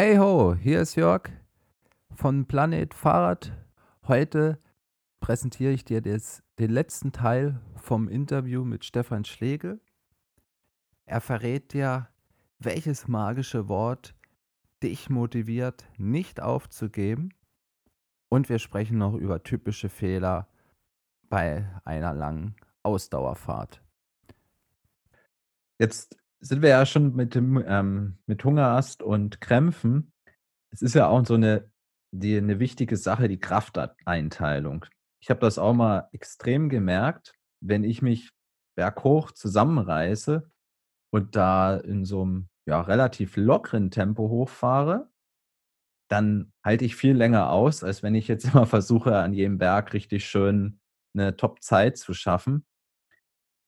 Hey ho, hier ist Jörg von Planet Fahrrad. Heute präsentiere ich dir des, den letzten Teil vom Interview mit Stefan Schlegel. Er verrät dir, welches magische Wort dich motiviert, nicht aufzugeben. Und wir sprechen noch über typische Fehler bei einer langen Ausdauerfahrt. Jetzt sind wir ja schon mit dem ähm, mit Hungerast und Krämpfen. Es ist ja auch so eine, die, eine wichtige Sache, die Krafteinteilung. Ich habe das auch mal extrem gemerkt, wenn ich mich berghoch zusammenreiße und da in so einem ja, relativ lockeren Tempo hochfahre, dann halte ich viel länger aus, als wenn ich jetzt immer versuche, an jedem Berg richtig schön eine Top-Zeit zu schaffen.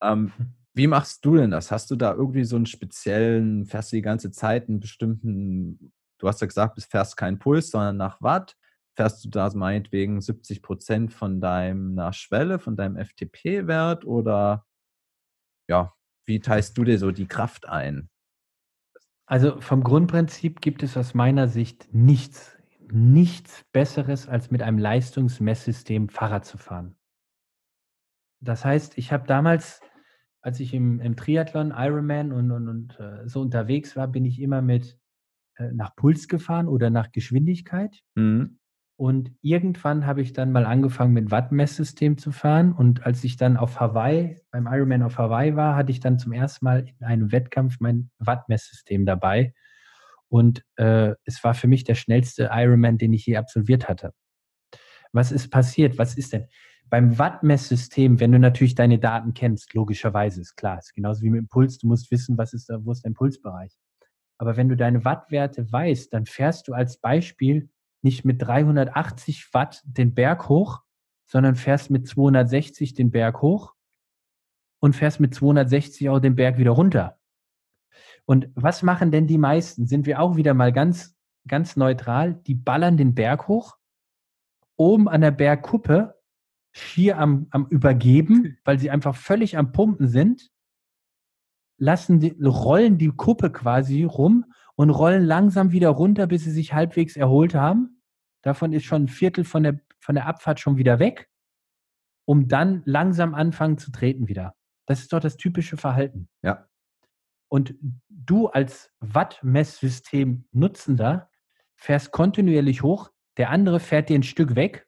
Ähm, wie machst du denn das? Hast du da irgendwie so einen speziellen, fährst du die ganze Zeit einen bestimmten, du hast ja gesagt, du fährst keinen Puls, sondern nach Watt? Fährst du da meinetwegen 70 Prozent von deiner Schwelle, von deinem FTP-Wert oder ja, wie teilst du dir so die Kraft ein? Also vom Grundprinzip gibt es aus meiner Sicht nichts, nichts Besseres, als mit einem Leistungsmesssystem Fahrrad zu fahren. Das heißt, ich habe damals als ich im, im Triathlon, Ironman und, und, und äh, so unterwegs war, bin ich immer mit äh, nach Puls gefahren oder nach Geschwindigkeit. Mhm. Und irgendwann habe ich dann mal angefangen mit Wattmesssystem zu fahren. Und als ich dann auf Hawaii, beim Ironman auf Hawaii war, hatte ich dann zum ersten Mal in einem Wettkampf mein Wattmesssystem dabei. Und äh, es war für mich der schnellste Ironman, den ich je absolviert hatte. Was ist passiert? Was ist denn? Beim Wattmesssystem, wenn du natürlich deine Daten kennst, logischerweise ist klar, ist genauso wie mit dem Puls, du musst wissen, was ist da, wo ist dein Pulsbereich. Aber wenn du deine Wattwerte weißt, dann fährst du als Beispiel nicht mit 380 Watt den Berg hoch, sondern fährst mit 260 den Berg hoch und fährst mit 260 auch den Berg wieder runter. Und was machen denn die meisten? Sind wir auch wieder mal ganz, ganz neutral? Die ballern den Berg hoch. Oben an der Bergkuppe schier am, am Übergeben, weil sie einfach völlig am Pumpen sind, lassen die, rollen die Kuppe quasi rum und rollen langsam wieder runter, bis sie sich halbwegs erholt haben. Davon ist schon ein Viertel von der, von der Abfahrt schon wieder weg, um dann langsam anfangen zu treten wieder. Das ist doch das typische Verhalten. Ja. Und du als Wattmesssystem Nutzender fährst kontinuierlich hoch, der andere fährt dir ein Stück weg.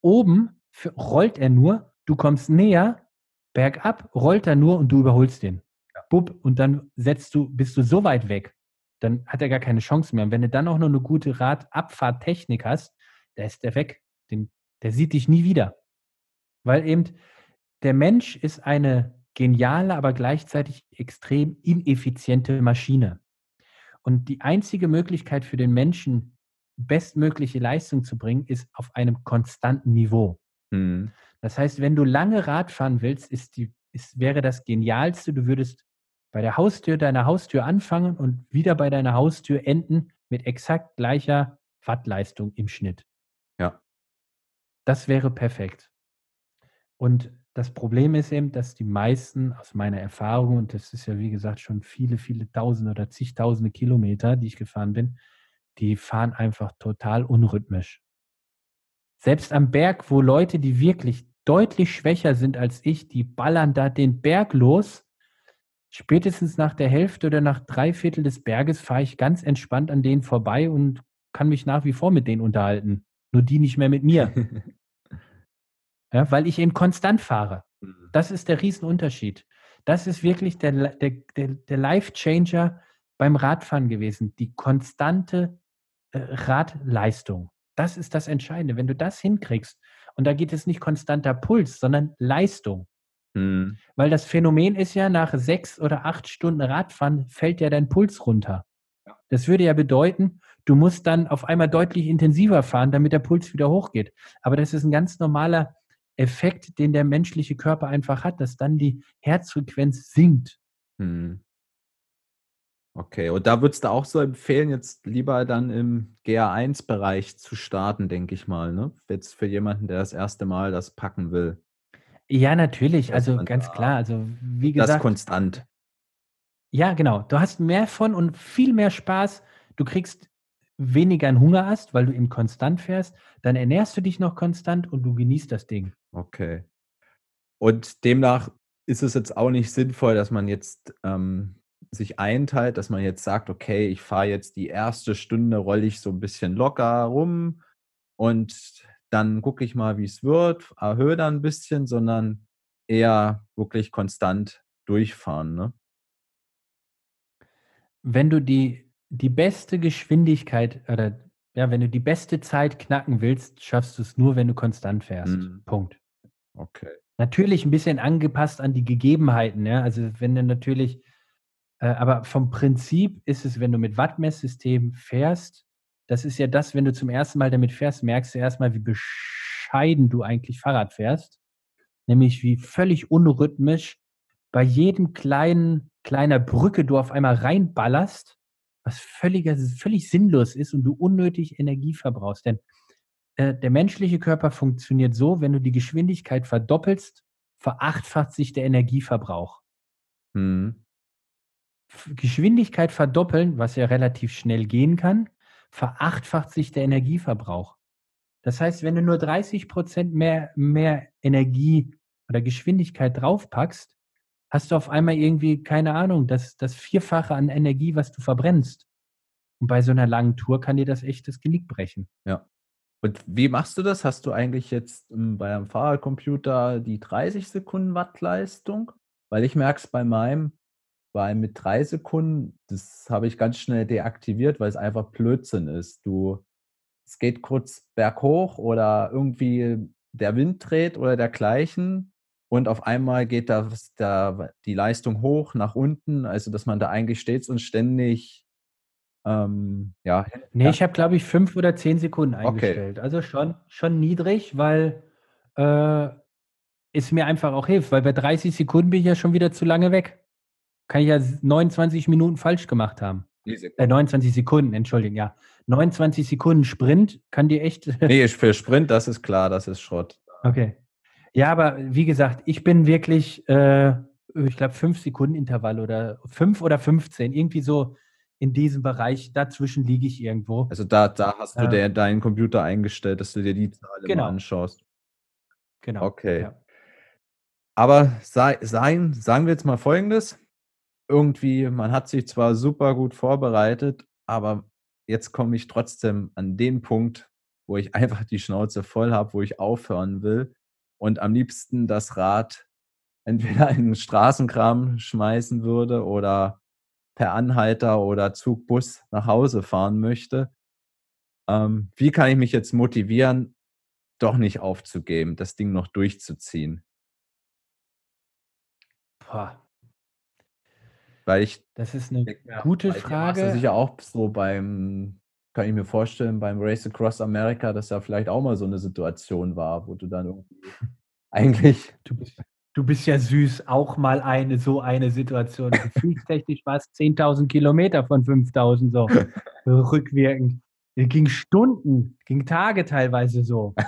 Oben rollt er nur, du kommst näher, bergab, rollt er nur und du überholst den. Bub, und dann setzt du, bist du so weit weg, dann hat er gar keine Chance mehr. Und wenn du dann auch noch eine gute Radabfahrttechnik hast, da ist der weg. Den, der sieht dich nie wieder. Weil eben der Mensch ist eine geniale, aber gleichzeitig extrem ineffiziente Maschine. Und die einzige Möglichkeit für den Menschen, bestmögliche Leistung zu bringen, ist auf einem konstanten Niveau. Mhm. Das heißt, wenn du lange Rad fahren willst, ist die, ist, wäre das Genialste, du würdest bei der Haustür deiner Haustür anfangen und wieder bei deiner Haustür enden mit exakt gleicher Wattleistung im Schnitt. Ja. Das wäre perfekt. Und das Problem ist eben, dass die meisten aus meiner Erfahrung, und das ist ja wie gesagt schon viele, viele Tausende oder zigtausende Kilometer, die ich gefahren bin, die fahren einfach total unrhythmisch. Selbst am Berg, wo Leute, die wirklich deutlich schwächer sind als ich, die ballern da den Berg los. Spätestens nach der Hälfte oder nach drei Viertel des Berges fahre ich ganz entspannt an denen vorbei und kann mich nach wie vor mit denen unterhalten. Nur die nicht mehr mit mir. ja, weil ich eben konstant fahre. Mhm. Das ist der Riesenunterschied. Das ist wirklich der, der, der, der Life-Changer beim Radfahren gewesen. Die konstante äh, Radleistung. Das ist das Entscheidende. Wenn du das hinkriegst, und da geht es nicht konstanter Puls, sondern Leistung. Mhm. Weil das Phänomen ist ja, nach sechs oder acht Stunden Radfahren fällt ja dein Puls runter. Das würde ja bedeuten, du musst dann auf einmal deutlich intensiver fahren, damit der Puls wieder hochgeht. Aber das ist ein ganz normaler Effekt, den der menschliche Körper einfach hat, dass dann die Herzfrequenz sinkt. Mhm. Okay, und da würdest du auch so empfehlen, jetzt lieber dann im GA1-Bereich zu starten, denke ich mal, ne? Jetzt für jemanden, der das erste Mal das packen will. Ja, natürlich, also ganz klar. Also wie gesagt. Das konstant. Ja, genau. Du hast mehr von und viel mehr Spaß. Du kriegst weniger einen Hunger hast, weil du eben konstant fährst, dann ernährst du dich noch konstant und du genießt das Ding. Okay. Und demnach ist es jetzt auch nicht sinnvoll, dass man jetzt ähm, sich einteilt, dass man jetzt sagt, okay, ich fahre jetzt die erste Stunde, rolle ich so ein bisschen locker rum und dann gucke ich mal, wie es wird, erhöhe dann ein bisschen, sondern eher wirklich konstant durchfahren. Ne? Wenn du die, die beste Geschwindigkeit oder ja, wenn du die beste Zeit knacken willst, schaffst du es nur, wenn du konstant fährst. Mhm. Punkt. Okay. Natürlich ein bisschen angepasst an die Gegebenheiten, ja. Also wenn du natürlich, aber vom Prinzip ist es, wenn du mit Wattmesssystem fährst, das ist ja das, wenn du zum ersten Mal damit fährst, merkst du erstmal, wie bescheiden du eigentlich Fahrrad fährst. Nämlich wie völlig unrhythmisch bei jedem kleinen, kleiner Brücke du auf einmal reinballerst, was völliger, völlig sinnlos ist und du unnötig Energie verbrauchst. Denn äh, der menschliche Körper funktioniert so, wenn du die Geschwindigkeit verdoppelst, verachtfacht sich der Energieverbrauch. Mhm. Geschwindigkeit verdoppeln, was ja relativ schnell gehen kann, verachtfacht sich der Energieverbrauch. Das heißt, wenn du nur 30 Prozent mehr, mehr Energie oder Geschwindigkeit draufpackst, hast du auf einmal irgendwie, keine Ahnung, das, das Vierfache an Energie, was du verbrennst. Und bei so einer langen Tour kann dir das echt das Genick brechen. Ja. Und wie machst du das? Hast du eigentlich jetzt ähm, bei einem Fahrradcomputer die 30 Sekunden Wattleistung? Weil ich merke es bei meinem, bei mit drei Sekunden, das habe ich ganz schnell deaktiviert, weil es einfach Blödsinn ist. Du, es geht kurz berghoch oder irgendwie der Wind dreht oder dergleichen und auf einmal geht das, da die Leistung hoch nach unten, also dass man da eigentlich stets und ständig ähm, ja, Nee, ja. ich habe, glaube ich, fünf oder zehn Sekunden Okay. eingestellt. Also schon, schon niedrig, weil äh, es mir einfach auch hilft, weil bei 30 Sekunden bin ich ja schon wieder zu lange weg. Kann ich ja 29 Minuten falsch gemacht haben. Äh, 29 Sekunden, entschuldigen, ja. 29 Sekunden Sprint kann dir echt. Nee, für Sprint, das ist klar, das ist Schrott. Okay. Ja, aber wie gesagt, ich bin wirklich, äh, ich glaube, fünf Sekunden Intervall oder fünf oder 15, irgendwie so in diesem Bereich. Dazwischen liege ich irgendwo. Also da, da hast du Äh, der, deinen Computer eingestellt, dass du dir die Zahl Genau. anschaust. Genau. Okay. Ja. Aber sei, sein, sagen wir jetzt mal Folgendes. Irgendwie, man hat sich zwar super gut vorbereitet, aber jetzt komme ich trotzdem an den Punkt, wo ich einfach die Schnauze voll habe, wo ich aufhören will und am liebsten das Rad entweder in den Straßenkram schmeißen würde oder per Anhalter oder Zug, Bus nach Hause fahren möchte. Ähm, wie kann ich mich jetzt motivieren, doch nicht aufzugeben, das Ding noch durchzuziehen? Boah, Weil ich das ist eine Ja, gute bei dir war's ja Frage. sicher auch so beim, kann ich mir vorstellen, beim Race Across America, dass da vielleicht auch mal so eine Situation war, wo du dann irgendwie eigentlich Du bist, du bist ja süß, auch mal eine so eine Situation. Gefühlstechnisch war es 10.000 Kilometer von 5.000 so rückwirkend. Ging Stunden, ging Tage teilweise so.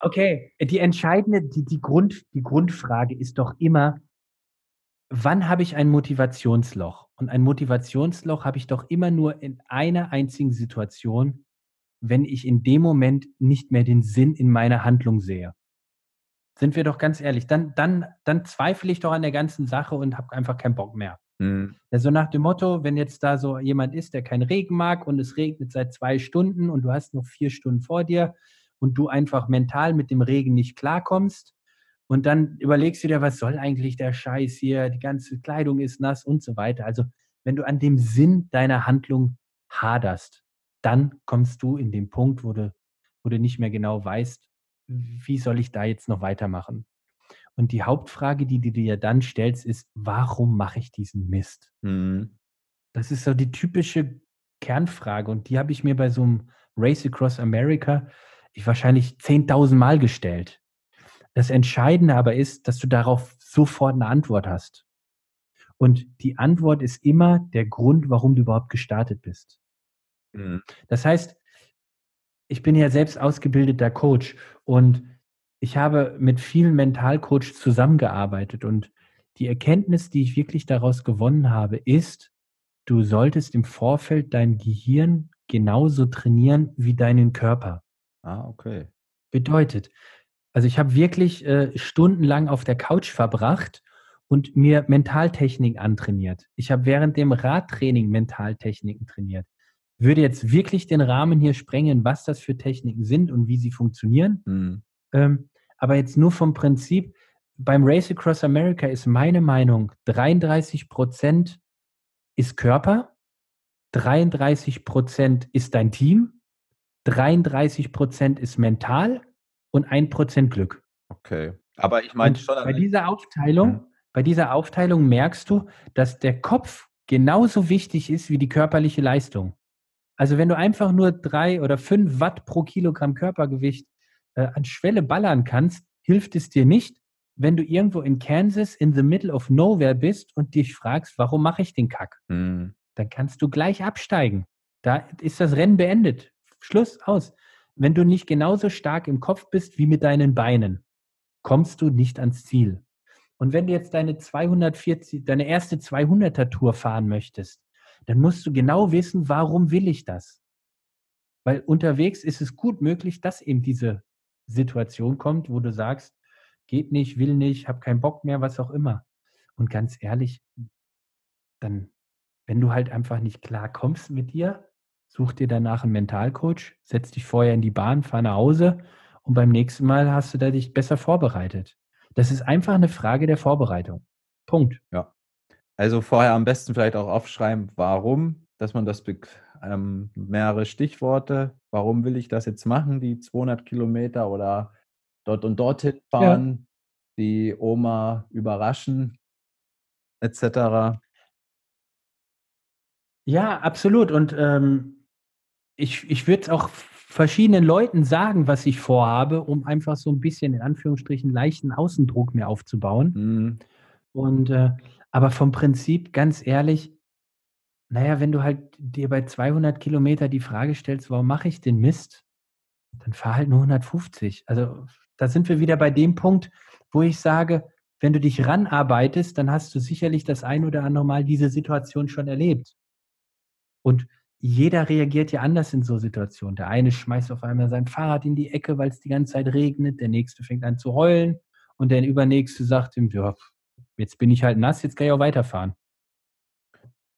Okay, die entscheidende, die, die, Grund, die Grundfrage ist doch immer, wann habe ich ein Motivationsloch? Und ein Motivationsloch habe ich doch immer nur in einer einzigen Situation, wenn ich in dem Moment nicht mehr den Sinn in meiner Handlung sehe. Sind wir doch ganz ehrlich, dann, dann, dann zweifle ich doch an der ganzen Sache und habe einfach keinen Bock mehr. Hm, Ja, so nach dem Motto, wenn jetzt da so jemand ist, der keinen Regen mag und es regnet seit zwei Stunden und du hast noch vier Stunden vor dir und du einfach mental mit dem Regen nicht klarkommst und dann überlegst du dir, was soll eigentlich der Scheiß hier, die ganze Kleidung ist nass und so weiter. Also wenn du an dem Sinn deiner Handlung haderst, dann kommst du in den Punkt, wo du, wo du nicht mehr genau weißt, wie soll ich da jetzt noch weitermachen. Und die Hauptfrage, die du dir dann stellst, ist, warum mache ich diesen Mist? hm, Das ist so die typische Kernfrage und die habe ich mir bei so einem Race Across America ich wahrscheinlich 10.000 Mal gestellt. Das Entscheidende aber ist, dass du darauf sofort eine Antwort hast. Und die Antwort ist immer der Grund, warum du überhaupt gestartet bist. hm, Das heißt, ich bin ja selbst ausgebildeter Coach und ich habe mit vielen Mentalcoaches zusammengearbeitet und die Erkenntnis, die ich wirklich daraus gewonnen habe, ist, du solltest im Vorfeld dein Gehirn genauso trainieren wie deinen Körper. Ah, okay. Bedeutet, also ich habe wirklich äh, stundenlang auf der Couch verbracht und mir Mentaltechnik antrainiert. Ich habe während dem Radtraining Mentaltechniken trainiert. Würde jetzt wirklich den Rahmen hier sprengen, was das für Techniken sind und wie sie funktionieren. Hm. Ähm, aber jetzt nur vom Prinzip, beim Race Across America ist meine Meinung, 33 Prozent ist Körper, 33 Prozent ist dein Team, 33 Prozent ist mental und 1 Prozent Glück. Okay. Aber ich meine schon. Bei dieser Aufteilung, ja. bei dieser Aufteilung merkst du, dass der Kopf genauso wichtig ist wie die körperliche Leistung. Also wenn du einfach nur drei oder fünf Watt pro Kilogramm Körpergewicht äh, an Schwelle ballern kannst, hilft es dir nicht, wenn du irgendwo in Kansas in the middle of nowhere bist und dich fragst, warum mache ich den Kack? Mhm. Dann kannst du gleich absteigen. Da ist das Rennen beendet. Schluss aus. Wenn du nicht genauso stark im Kopf bist wie mit deinen Beinen, kommst du nicht ans Ziel. Und wenn du jetzt deine 240, deine erste 200er Tour fahren möchtest, dann musst du genau wissen, warum will ich das? Weil unterwegs ist es gut möglich, dass eben diese Situation kommt, wo du sagst, geht nicht, will nicht, habe keinen Bock mehr, was auch immer. Und ganz ehrlich, dann, wenn du halt einfach nicht klar kommst mit dir, such dir danach einen Mentalcoach, setz dich vorher in die Bahn, fahr nach Hause und beim nächsten Mal hast du da dich besser vorbereitet. Das ist einfach eine Frage der Vorbereitung. Punkt. Ja. Also vorher am besten vielleicht auch aufschreiben, warum, dass man das ähm, mehrere Stichworte, warum will ich das jetzt machen, die 200 Kilometer oder dort und dorthin fahren, ja. die Oma überraschen, etc. Ja, absolut. Und ähm, ich, ich würde es auch verschiedenen Leuten sagen, was ich vorhabe, um einfach so ein bisschen in Anführungsstrichen leichten Außendruck mir aufzubauen. Mhm. Und äh, aber vom Prinzip, ganz ehrlich, naja, wenn du halt dir bei 200 Kilometer die Frage stellst, warum mache ich den Mist, dann fahr halt nur 150. Also da sind wir wieder bei dem Punkt, wo ich sage, wenn du dich ranarbeitest, dann hast du sicherlich das ein oder andere Mal diese Situation schon erlebt. Und jeder reagiert ja anders in so Situationen. Der eine schmeißt auf einmal sein Fahrrad in die Ecke, weil es die ganze Zeit regnet. Der nächste fängt an zu heulen und der übernächste sagt ihm, ja, jetzt bin ich halt nass, jetzt kann ich auch weiterfahren.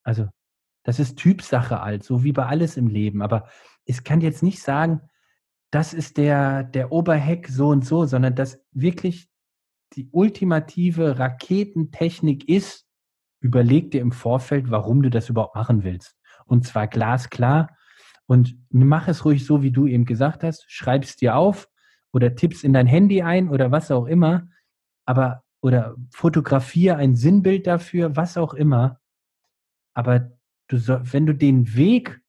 Also, das ist Typsache alt, so wie bei alles im Leben. Aber ich kann jetzt nicht sagen, das ist der, der Oberheck so und so, sondern dass wirklich die ultimative Raketentechnik ist, überleg dir im Vorfeld, warum du das überhaupt machen willst. Und zwar glasklar. Und mach es ruhig so, wie du eben gesagt hast. Schreib es dir auf oder tippst in dein Handy ein oder was auch immer. Aber oder fotografiere ein Sinnbild dafür, was auch immer. Aber du soll, wenn du den Weg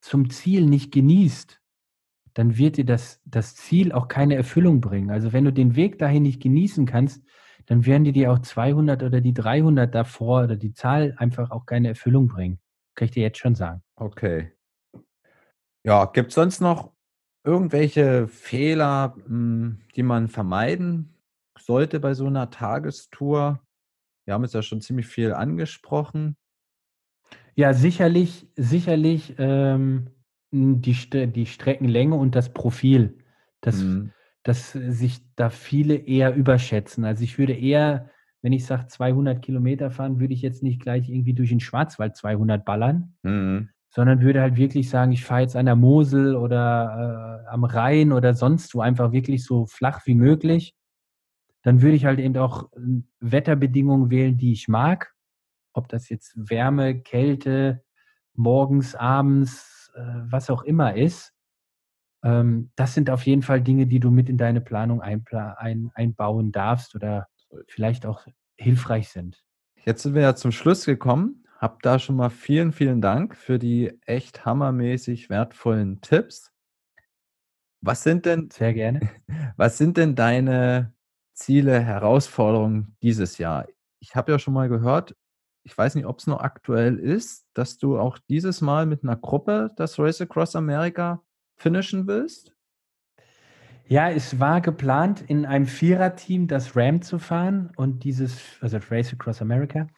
zum Ziel nicht genießt, dann wird dir das, das Ziel auch keine Erfüllung bringen. Also wenn du den Weg dahin nicht genießen kannst, dann werden dir die auch 200 oder die 300 davor oder die Zahl einfach auch keine Erfüllung bringen. Kann ich dir jetzt schon sagen. Okay. Ja, gibt es sonst noch irgendwelche Fehler, hm, die man vermeiden sollte bei so einer Tagestour? Wir haben jetzt ja schon ziemlich viel angesprochen. Ja, sicherlich, sicherlich ähm, die, die Streckenlänge und das Profil, dass, mhm. dass sich da viele eher überschätzen. Also ich würde eher, wenn ich sage 200 Kilometer fahren, würde ich jetzt nicht gleich irgendwie durch den Schwarzwald 200 ballern, mhm. sondern würde halt wirklich sagen, ich fahre jetzt an der Mosel oder äh, am Rhein oder sonst wo einfach wirklich so flach wie möglich dann würde ich halt eben auch ähm, Wetterbedingungen wählen, die ich mag. Ob das jetzt Wärme, Kälte, morgens, abends, äh, was auch immer ist. Ähm, das sind auf jeden Fall Dinge, die du mit in deine Planung einpla ein einbauen darfst oder vielleicht auch hilfreich sind. Jetzt sind wir ja zum Schluss gekommen. Hab da schon mal vielen, vielen Dank für die echt hammermäßig wertvollen Tipps. Was sind denn, Sehr gerne. was sind denn deine Ziele, Herausforderungen dieses Jahr? Ich habe ja schon mal gehört, ich weiß nicht, ob es noch aktuell ist, dass du auch dieses Mal mit einer Gruppe das Race Across America finishen willst? Ja, es war geplant, in einem Viererteam das Ram zu fahren und dieses, also Race Across America.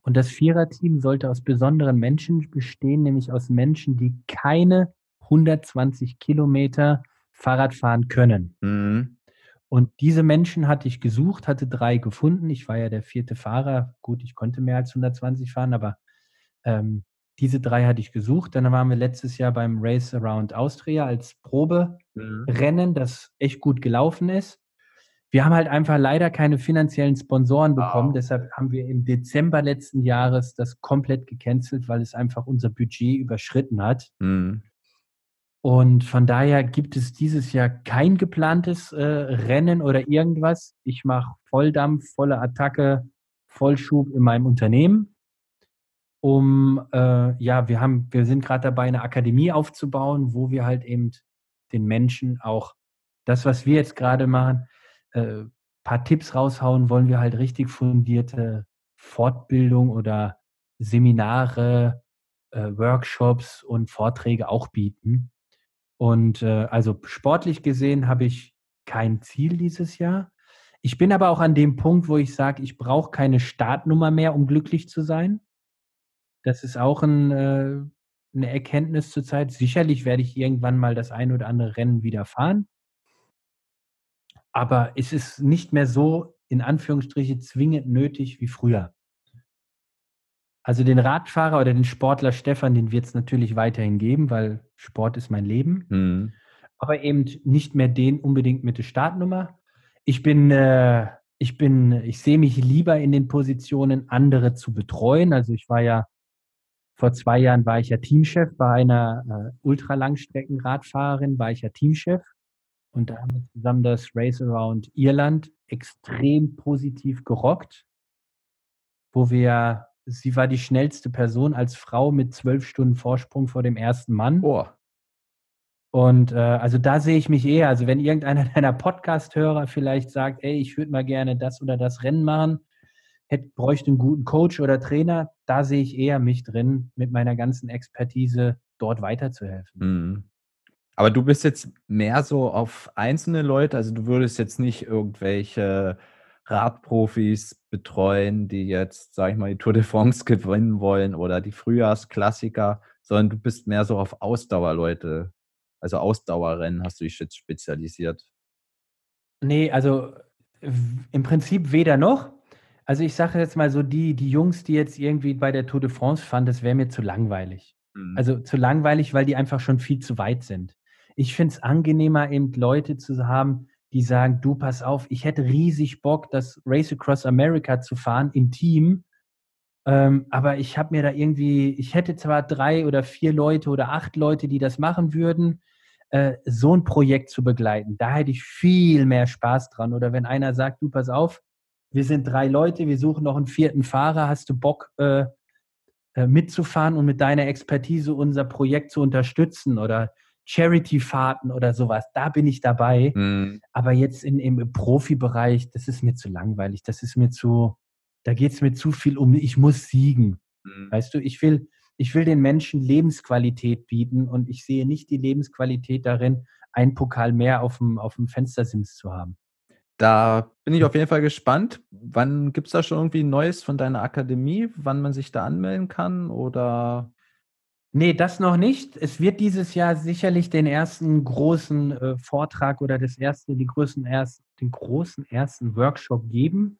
Und das Viererteam sollte aus besonderen Menschen bestehen, nämlich aus Menschen, die keine 120 Kilometer Fahrrad fahren können. Mhm. Und diese Menschen hatte ich gesucht, hatte drei gefunden. Ich war ja der vierte Fahrer. Gut, ich konnte mehr als 120 fahren, aber ähm, diese drei hatte ich gesucht. Dann waren wir letztes Jahr beim Race Around Austria als Proberennen, Mhm. das echt gut gelaufen ist. Wir haben halt einfach leider keine finanziellen Sponsoren bekommen. Ah, Deshalb haben wir im Dezember letzten Jahres das komplett gecancelt, weil es einfach unser Budget überschritten hat. Mhm. Und von daher gibt es dieses Jahr kein geplantes äh, Rennen oder irgendwas. Ich mache Volldampf, volle Attacke, Vollschub in meinem Unternehmen. Um, äh, ja, wir haben, wir sind gerade dabei, eine Akademie aufzubauen, wo wir halt eben den Menschen auch das, was wir jetzt gerade machen, äh, paar Tipps raushauen, wollen wir halt richtig fundierte Fortbildung oder Seminare, äh, Workshops und Vorträge auch bieten. Und äh, also sportlich gesehen habe ich kein Ziel dieses Jahr. Ich bin aber auch an dem Punkt, wo ich sage, ich brauche keine Startnummer mehr, um glücklich zu sein. Das ist auch ein, äh, eine Erkenntnis zurzeit. Sicherlich werde ich irgendwann mal das ein oder andere Rennen wieder fahren. Aber es ist nicht mehr so, in Anführungsstriche, zwingend nötig wie früher. Also den Radfahrer oder den Sportler Stefan, den wird es natürlich weiterhin geben, weil Sport ist mein Leben. Mhm. Aber eben nicht mehr den unbedingt mit der Startnummer. Ich bin, äh, ich bin, ich sehe mich lieber in den Positionen, andere zu betreuen. Also ich war ja vor zwei Jahren war ich ja Teamchef bei einer äh, Ultralangstreckenradfahrerin, war ich ja Teamchef. Und da haben wir zusammen das Race Around Irland extrem positiv gerockt, wo wir, sie war die schnellste Person als Frau mit zwölf Stunden Vorsprung vor dem ersten Mann. Oh. Und äh, also da sehe ich mich eher. Also wenn irgendeiner deiner Podcast-Hörer vielleicht sagt, ey, ich würde mal gerne das oder das Rennen machen, hätte, bräuchte einen guten Coach oder Trainer, da sehe ich eher mich drin, mit meiner ganzen Expertise dort weiterzuhelfen. Mhm. Aber du bist jetzt mehr so auf einzelne Leute, also du würdest jetzt nicht irgendwelche Radprofis betreuen, die jetzt, sag ich mal, die Tour de France gewinnen wollen oder die Frühjahrsklassiker, sondern du bist mehr so auf Ausdauerleute, also Ausdauerrennen hast du dich jetzt spezialisiert. Nee, also im Prinzip weder noch. Also ich sage jetzt mal so, die, die Jungs, die jetzt irgendwie bei der Tour de France fahren, das wäre mir zu langweilig. Mhm. Also zu langweilig, weil die einfach schon viel zu weit sind. Ich finde es angenehmer, eben Leute zu haben, die sagen, du pass auf, ich hätte riesig Bock, das Race Across America zu fahren im Team. Ähm, aber ich habe mir da irgendwie, ich hätte zwar drei oder vier Leute oder acht Leute, die das machen würden, äh, so ein Projekt zu begleiten. Da hätte ich viel mehr Spaß dran. Oder wenn einer sagt, du pass auf, wir sind drei Leute, wir suchen noch einen vierten Fahrer, hast du Bock, äh, äh, mitzufahren und mit deiner Expertise unser Projekt zu unterstützen oder Charity-Fahrten oder sowas, da bin ich dabei. Mhm. Aber jetzt in, im Profibereich, das ist mir zu langweilig, das ist mir zu, da geht es mir zu viel um, ich muss siegen. Mhm. Weißt du, ich will, ich will den Menschen Lebensqualität bieten und ich sehe nicht die Lebensqualität darin, einen Pokal mehr auf dem, auf dem Fenstersims zu haben. Da bin ich auf jeden Fall gespannt. Wann gibt es da schon irgendwie Neues von deiner Akademie, wann man sich da anmelden kann? Oder Nee, das noch nicht. Es wird dieses Jahr sicherlich den ersten großen äh, Vortrag oder das erste, die größten erst, den großen ersten Workshop geben.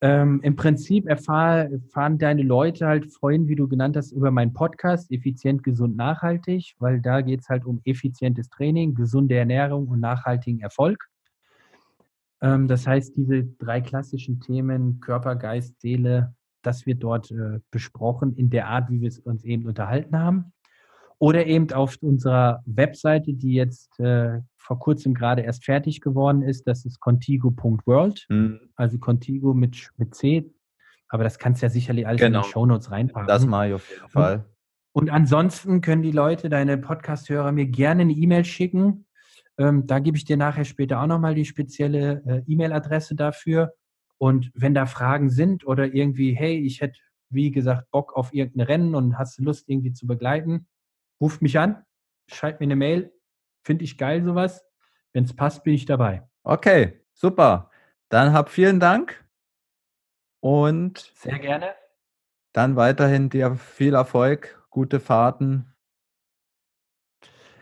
Ähm, Im Prinzip erfahr, erfahren deine Leute halt vorhin, wie du genannt hast, über meinen Podcast, effizient, gesund, nachhaltig, weil da geht es halt um effizientes Training, gesunde Ernährung und nachhaltigen Erfolg. Ähm, das heißt, diese drei klassischen Themen, Körper, Geist, Seele, das wird dort äh, besprochen in der Art, wie wir es uns eben unterhalten haben. Oder eben auf unserer Webseite, die jetzt äh, vor kurzem gerade erst fertig geworden ist, das ist contigo.world, Mhm. also Contigo mit, mit C. Aber das kannst du ja sicherlich alles Genau. in die Shownotes reinpacken. das mache ich auf jeden Fall. Und ansonsten können die Leute, deine Podcast-Hörer, mir gerne eine E-Mail schicken. Ähm, da gebe ich dir nachher später auch nochmal die spezielle äh, E-Mail-Adresse dafür. Und wenn da Fragen sind oder irgendwie, hey, ich hätte, wie gesagt, Bock auf irgendein Rennen und hast Lust irgendwie zu begleiten, ruft mich an, schreibt mir eine Mail. Finde ich geil sowas. Wenn es passt, bin ich dabei. Okay, super. Dann hab vielen Dank und Sehr gerne. Dann weiterhin dir viel Erfolg, gute Fahrten.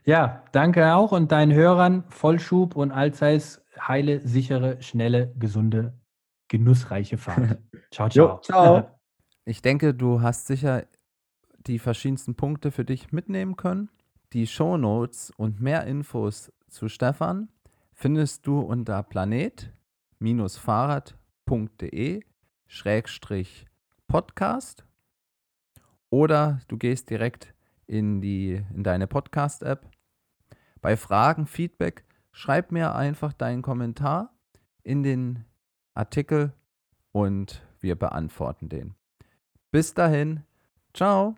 Ja, danke auch und deinen Hörern Vollschub und allseits heile, sichere, schnelle, gesunde, genussreiche Fahrt. Ciao, ciao. Jo, ciao. Ich denke, du hast sicher die verschiedensten Punkte für dich mitnehmen können. Die Shownotes und mehr Infos zu Stefan findest du unter planet-fahrrad.de Schrägstrich Podcast oder du gehst direkt in, die, in deine Podcast-App. Bei Fragen, Feedback, schreib mir einfach deinen Kommentar in den Artikel und wir beantworten den. Bis dahin, ciao.